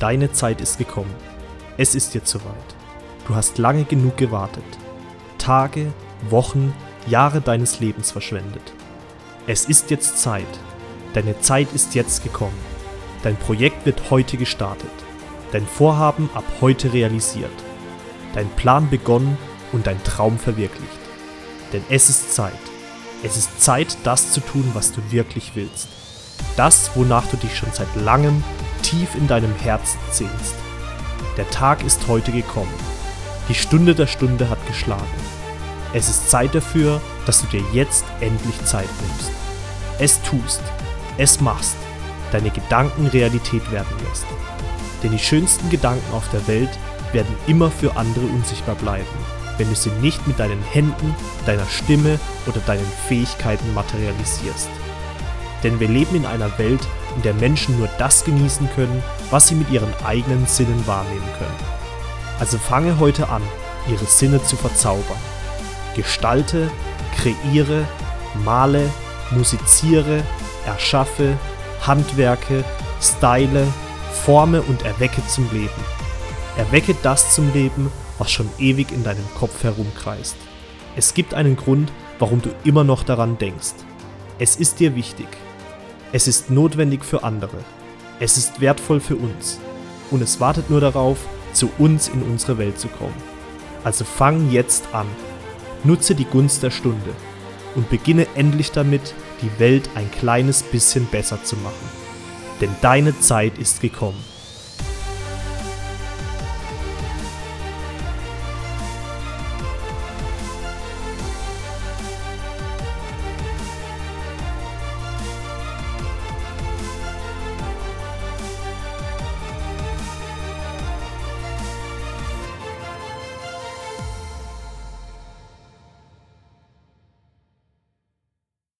Deine Zeit ist gekommen. Es ist jetzt soweit. Du hast lange genug gewartet. Tage, Wochen, Jahre deines Lebens verschwendet. Es ist jetzt Zeit. Deine Zeit ist jetzt gekommen. Dein Projekt wird heute gestartet. Dein Vorhaben ab heute realisiert. Dein Plan begonnen und dein Traum verwirklicht. Denn es ist Zeit. Es ist Zeit, das zu tun, was du wirklich willst. Das, wonach du dich schon seit langem tief in deinem Herzen sehnst. Der Tag ist heute gekommen. Die Stunde der Stunde hat geschlagen. Es ist Zeit dafür, dass du dir jetzt endlich Zeit nimmst. Es tust, es machst, deine Gedanken Realität werden lässt. Denn die schönsten Gedanken auf der Welt werden immer für andere unsichtbar bleiben, wenn du sie nicht mit deinen Händen, deiner Stimme oder deinen Fähigkeiten materialisierst. Denn wir leben in einer Welt, in der Menschen nur das genießen können, was sie mit ihren eigenen Sinnen wahrnehmen können. Also fange heute an, ihre Sinne zu verzaubern. Gestalte, kreiere, male, musiziere, erschaffe, handwerke, style, forme und erwecke zum Leben. Erwecke das zum Leben, was schon ewig in deinem Kopf herumkreist. Es gibt einen Grund, warum du immer noch daran denkst. Es ist dir wichtig. Es ist notwendig für andere. Es ist wertvoll für uns. Und es wartet nur darauf, zu uns in unsere Welt zu kommen. Also fang jetzt an. Nutze die Gunst der Stunde und beginne endlich damit, die Welt ein kleines bisschen besser zu machen. Denn deine Zeit ist gekommen.